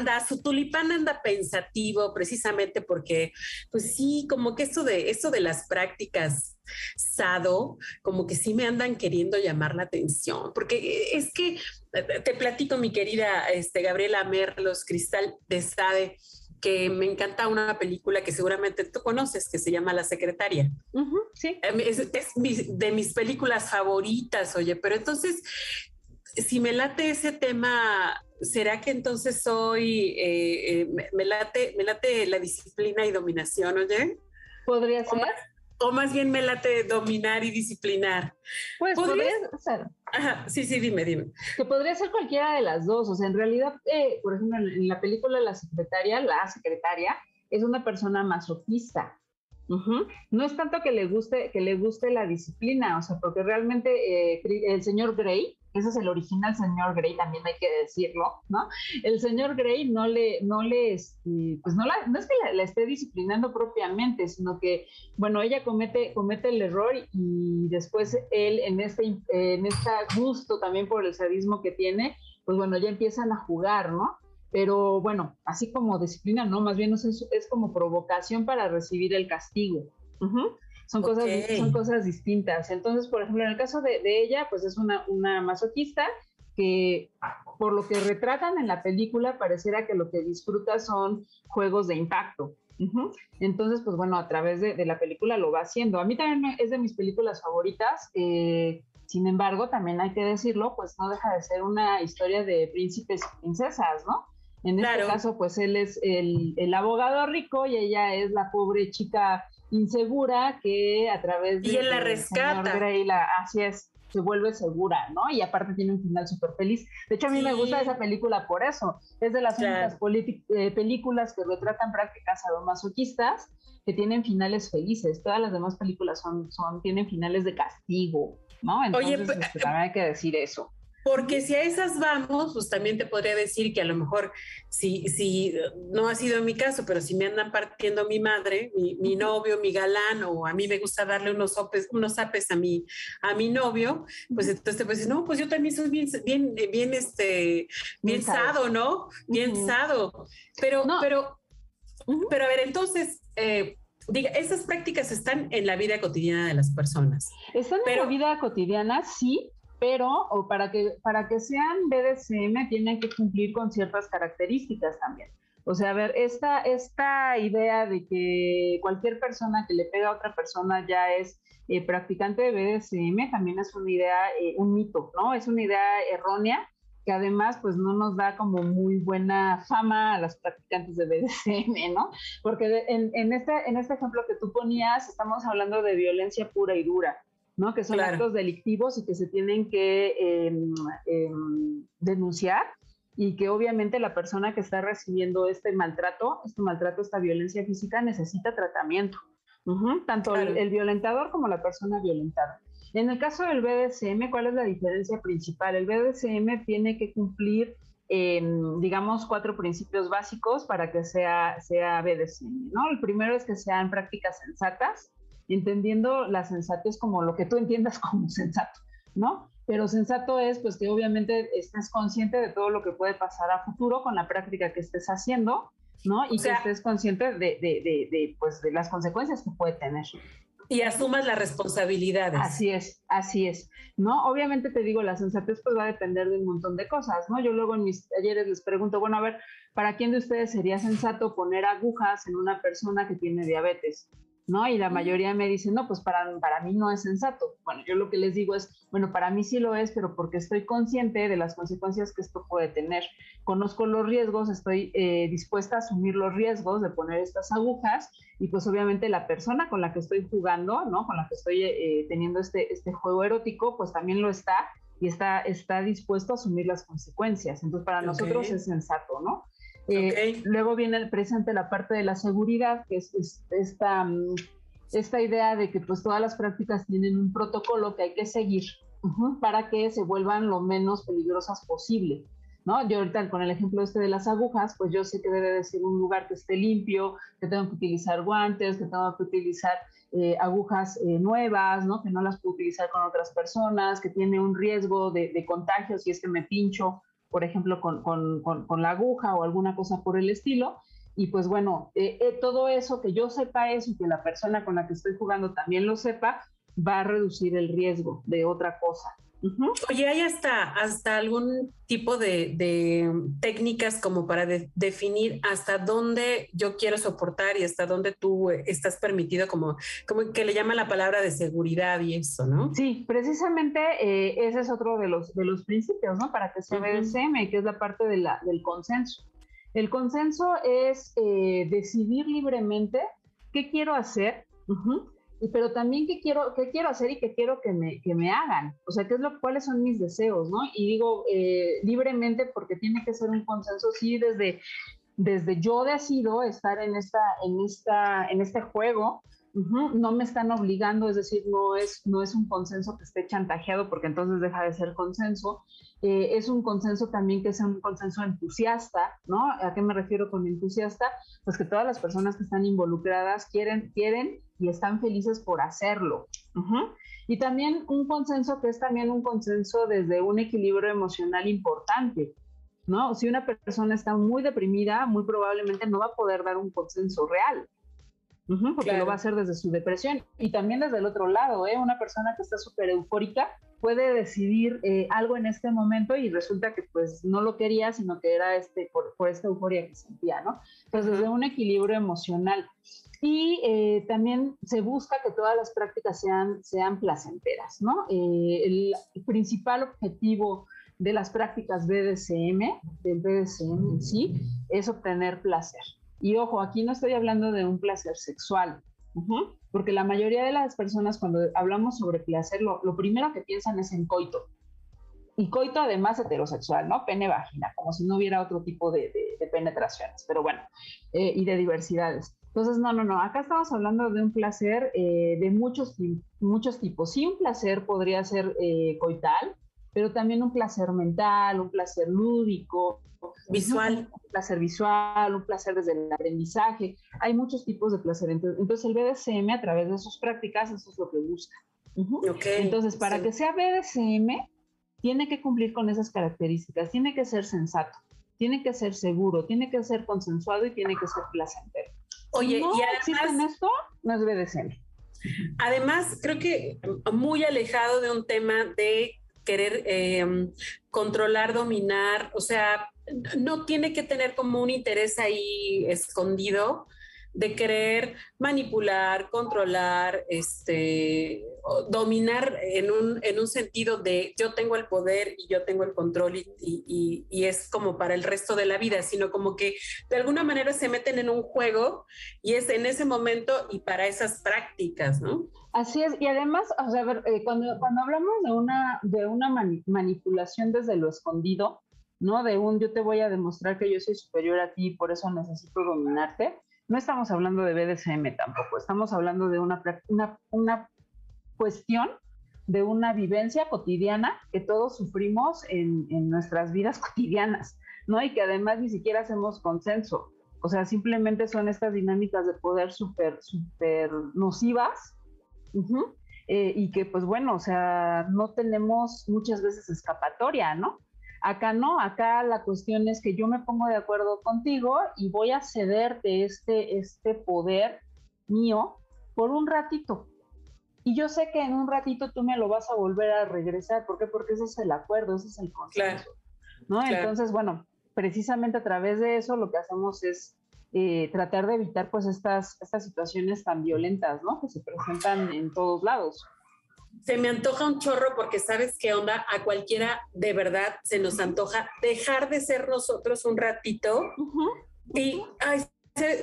Banda, su tulipán anda pensativo precisamente porque, pues sí, como que esto de, esto de las prácticas sado, como que sí me andan queriendo llamar la atención, porque es que te platico, mi querida este, Gabriela Merlos, Cristal de Sade, que me encanta una película que seguramente tú conoces, que se llama La Secretaria. sí. Es, es de mis películas favoritas, oye, pero entonces, si me late ese tema ¿será que entonces soy, eh, eh, me, late, me late la disciplina y dominación, oye? Podría ser. O más, bien me late dominar y disciplinar. Pues podría ser. Ajá, sí, sí, dime, dime. Que podría ser cualquiera de las dos. O sea, en realidad, eh, por ejemplo, en la película La Secretaria, la secretaria es una persona masoquista. No es tanto que le guste que le guste la disciplina, o sea, porque realmente el señor Grey ese es el original señor Grey, también hay que decirlo, ¿no? El señor Grey no le, no le, este, pues no, la, no es que la, esté disciplinando propiamente, sino que, bueno, ella comete, comete el error y después él en este, en este gusto también por el sadismo que tiene, pues bueno, ya empiezan a jugar, ¿no? Pero bueno, así como disciplina, no, más bien es, es como provocación para recibir el castigo. Son, cosas, son cosas distintas. Entonces, por ejemplo, en el caso de, ella, pues es una, una masoquista que por lo que retratan en la película pareciera que lo que disfruta son juegos de impacto. Entonces, pues bueno, a través de, la película lo va haciendo. A mí también es de mis películas favoritas. Eh, sin embargo, también hay que decirlo, pues no deja de ser una historia de príncipes y princesas, ¿no? En este caso, pues él es el, el, abogado rico y ella es la pobre chica insegura que a través de... Y él la rescata. Grey la, así es, se vuelve segura, ¿no? Y aparte tiene un final súper feliz. De hecho, a mí me gusta esa película por eso. Es de las únicas eh, películas que retratan prácticas sadomasoquistas que tienen finales felices. Todas las demás películas son, son tienen finales de castigo, ¿no? Entonces, Oye, este, también hay que decir eso. Porque si a esas vamos, pues también te podría decir que a lo mejor, si, si no ha sido mi caso, pero si me andan partiendo mi madre, mi, novio, mi galán, o a mí me gusta darle unos sopes, unos apes a mi, a mi novio, pues entonces te puedes decir, no, pues yo también soy bien, bien, bien, este, bien sado, ¿no? Bien sado. Pero, pero, pero a ver, entonces, eh, diga, esas prácticas están en la vida cotidiana de las personas. Están en la vida cotidiana, sí, pero o para, que, para que sean BDSM tienen que cumplir con ciertas características también. O sea, a ver, esta, esta idea de que cualquier persona que le pega a otra persona ya es eh, practicante de BDSM también es una idea, eh, un mito, ¿no? Es una idea errónea que además pues no nos da como muy buena fama a las practicantes de BDSM, ¿no? Porque en, en, este, en este ejemplo que tú ponías estamos hablando de violencia pura y dura. ¿No? Que son actos delictivos y que se tienen que em, em, denunciar y que obviamente la persona que está recibiendo este maltrato, este maltrato, esta violencia física necesita tratamiento. tanto el, violentador como la persona violentada. En el caso del BDSM, ¿cuál es la diferencia principal? El BDSM tiene que cumplir, em, digamos, cuatro principios básicos para que sea, sea BDSM, ¿no? El primero es que sean prácticas sensatas, entendiendo la sensatez como lo que tú entiendas como sensato, ¿no? Pero sensato es pues que obviamente estés consciente de todo lo que puede pasar a futuro con la práctica que estés haciendo, ¿no? Y que estés consciente de, de, de, pues, de las consecuencias que puede tener. Y asumas las responsabilidades. Así es, así es, ¿no? Obviamente te digo, la sensatez pues va a depender de un montón de cosas, ¿no? Yo luego en mis talleres les pregunto, bueno, a ver, ¿para quién de ustedes sería sensato poner agujas en una persona que tiene diabetes? ¿No? Y la mayoría me dicen, no, pues para, para mí no es sensato. Bueno, yo lo que les digo es, bueno, para mí sí lo es, pero porque estoy consciente de las consecuencias que esto puede tener. Conozco los riesgos, estoy eh, dispuesta a asumir los riesgos de poner estas agujas y pues obviamente la persona con la que estoy jugando, ¿no? Con la que estoy eh, teniendo este, este juego erótico, pues también lo está y está, está dispuesto a asumir las consecuencias. Entonces, para nosotros es sensato, ¿no? Eh, luego viene el presente la parte de la seguridad, que es, esta, mm, esta idea de que pues todas las prácticas tienen un protocolo que hay que seguir para que se vuelvan lo menos peligrosas posible. ¿No? Yo ahorita con el ejemplo este de las agujas, pues yo sé que debe de ser un lugar que esté limpio, que tengo que utilizar guantes, que tengo que utilizar eh, agujas eh, nuevas, ¿no? Que no las puedo utilizar con otras personas, que tiene un riesgo de, de contagio si es que me pincho, por ejemplo, con, con, con, la aguja o alguna cosa por el estilo. Y pues bueno, eh, todo eso, que yo sepa eso y que la persona con la que estoy jugando también lo sepa, va a reducir el riesgo de otra cosa. Oye, ¿hay hasta, hasta algún tipo de, técnicas como para definir hasta dónde yo quiero soportar y hasta dónde tú estás permitido, como, como que le llama la palabra de seguridad y eso, ¿no? Sí, precisamente eh, ese es otro de los, de los principios, ¿no? Para que se uh BDSM, que es la parte de la, del consenso. El consenso es eh, decidir libremente qué quiero hacer pero también qué quiero, qué quiero hacer y qué quiero que me, que me hagan. O sea, qué es lo, cuáles son mis deseos, ¿no? Y digo eh, libremente porque tiene que ser un consenso, sí, desde, desde yo decido estar en, esta, en, esta, en este juego, no me están obligando, es decir, no es, no es un consenso que esté chantajeado porque entonces deja de ser consenso. Eh, es un consenso también que sea un consenso entusiasta, ¿no? ¿A qué me refiero con entusiasta? Pues que todas las personas que están involucradas quieren, quieren y están felices por hacerlo. Y también un consenso que es también un consenso desde un equilibrio emocional importante, ¿no? Si una persona está muy deprimida, muy probablemente no va a poder dar un consenso real, porque lo va a hacer desde su depresión. Y también desde el otro lado, ¿eh? Una persona que está súper eufórica puede decidir eh, algo en este momento y resulta que pues no lo quería, sino que era este, por, por esta euforia que sentía, ¿no? Entonces, desde un equilibrio emocional. Y eh, también se busca que todas las prácticas sean, sean placenteras, ¿no? Eh, el, principal objetivo de las prácticas BDSM, del BDSM en sí, es obtener placer. Y ojo, aquí no estoy hablando de un placer sexual, porque la mayoría de las personas cuando hablamos sobre placer, lo, primero que piensan es en coito. Y coito además heterosexual, ¿no? Pene-vagina, como si no hubiera otro tipo de, penetraciones, pero bueno, eh, y de diversidades. Entonces, no, no, no, acá estamos hablando de un placer eh, de muchos, muchos tipos. Sí, un placer podría ser eh, coital, pero también un placer mental, un placer lúdico, visual, un placer visual, un placer desde el aprendizaje. Hay muchos tipos de placer. Entonces, el BDSM a través de sus prácticas, eso es lo que busca. Entonces, para que sea BDSM, tiene que cumplir con esas características, tiene que ser sensato, tiene que ser seguro, tiene que ser consensuado y tiene que ser placentero. Oye, no y además, esto, no es BDSM. Además, creo que muy alejado de un tema de querer eh, controlar, dominar, o sea, no tiene que tener como un interés ahí escondido, de querer manipular, controlar, este, dominar en un, en un sentido de yo tengo el poder y yo tengo el control y, y, y, es como para el resto de la vida, sino como que de alguna manera se meten en un juego y es en ese momento y para esas prácticas, ¿no? Así es, y además, eh, cuando, cuando hablamos de una, de una manipulación desde lo escondido, ¿no? De un yo te voy a demostrar que yo soy superior a ti y por eso necesito dominarte, no estamos hablando de BDSM tampoco, estamos hablando de una, una, cuestión de una vivencia cotidiana que todos sufrimos en, nuestras vidas cotidianas, ¿no? Y que además ni siquiera hacemos consenso. O sea, simplemente son estas dinámicas de poder súper, súper nocivas eh, y que, pues bueno, o sea, no tenemos muchas veces escapatoria, ¿no? Acá no, acá la cuestión es que yo me pongo de acuerdo contigo y voy a cederte este, este poder mío por un ratito. Y yo sé que en un ratito tú me lo vas a volver a regresar. ¿Por qué? Porque ese es el acuerdo, ese es el consenso. ¿no? Entonces, bueno, precisamente a través de eso lo que hacemos es eh, tratar de evitar pues estas, estas situaciones tan violentas, ¿no? Que se presentan en todos lados se me antoja un chorro porque sabes qué onda, a cualquiera de verdad se nos antoja dejar de ser nosotros un ratito y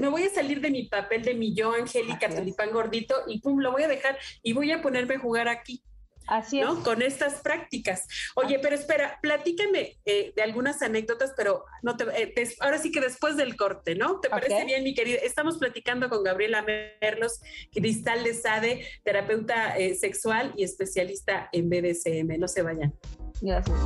me voy a salir de mi papel de mi yo, Angélica, tulipán gordito, y pum, lo voy a dejar y voy a ponerme a jugar aquí. Así es. ¿no? Con estas prácticas. Oye, pero espera, platícame eh, de algunas anécdotas, pero no te, eh, ahora sí que después del corte, ¿no? ¿Te parece bien, mi querida? Estamos platicando con Gabriela Merlos, Cristal de Sade, terapeuta eh, sexual y especialista en BDSM. No se vayan. Gracias.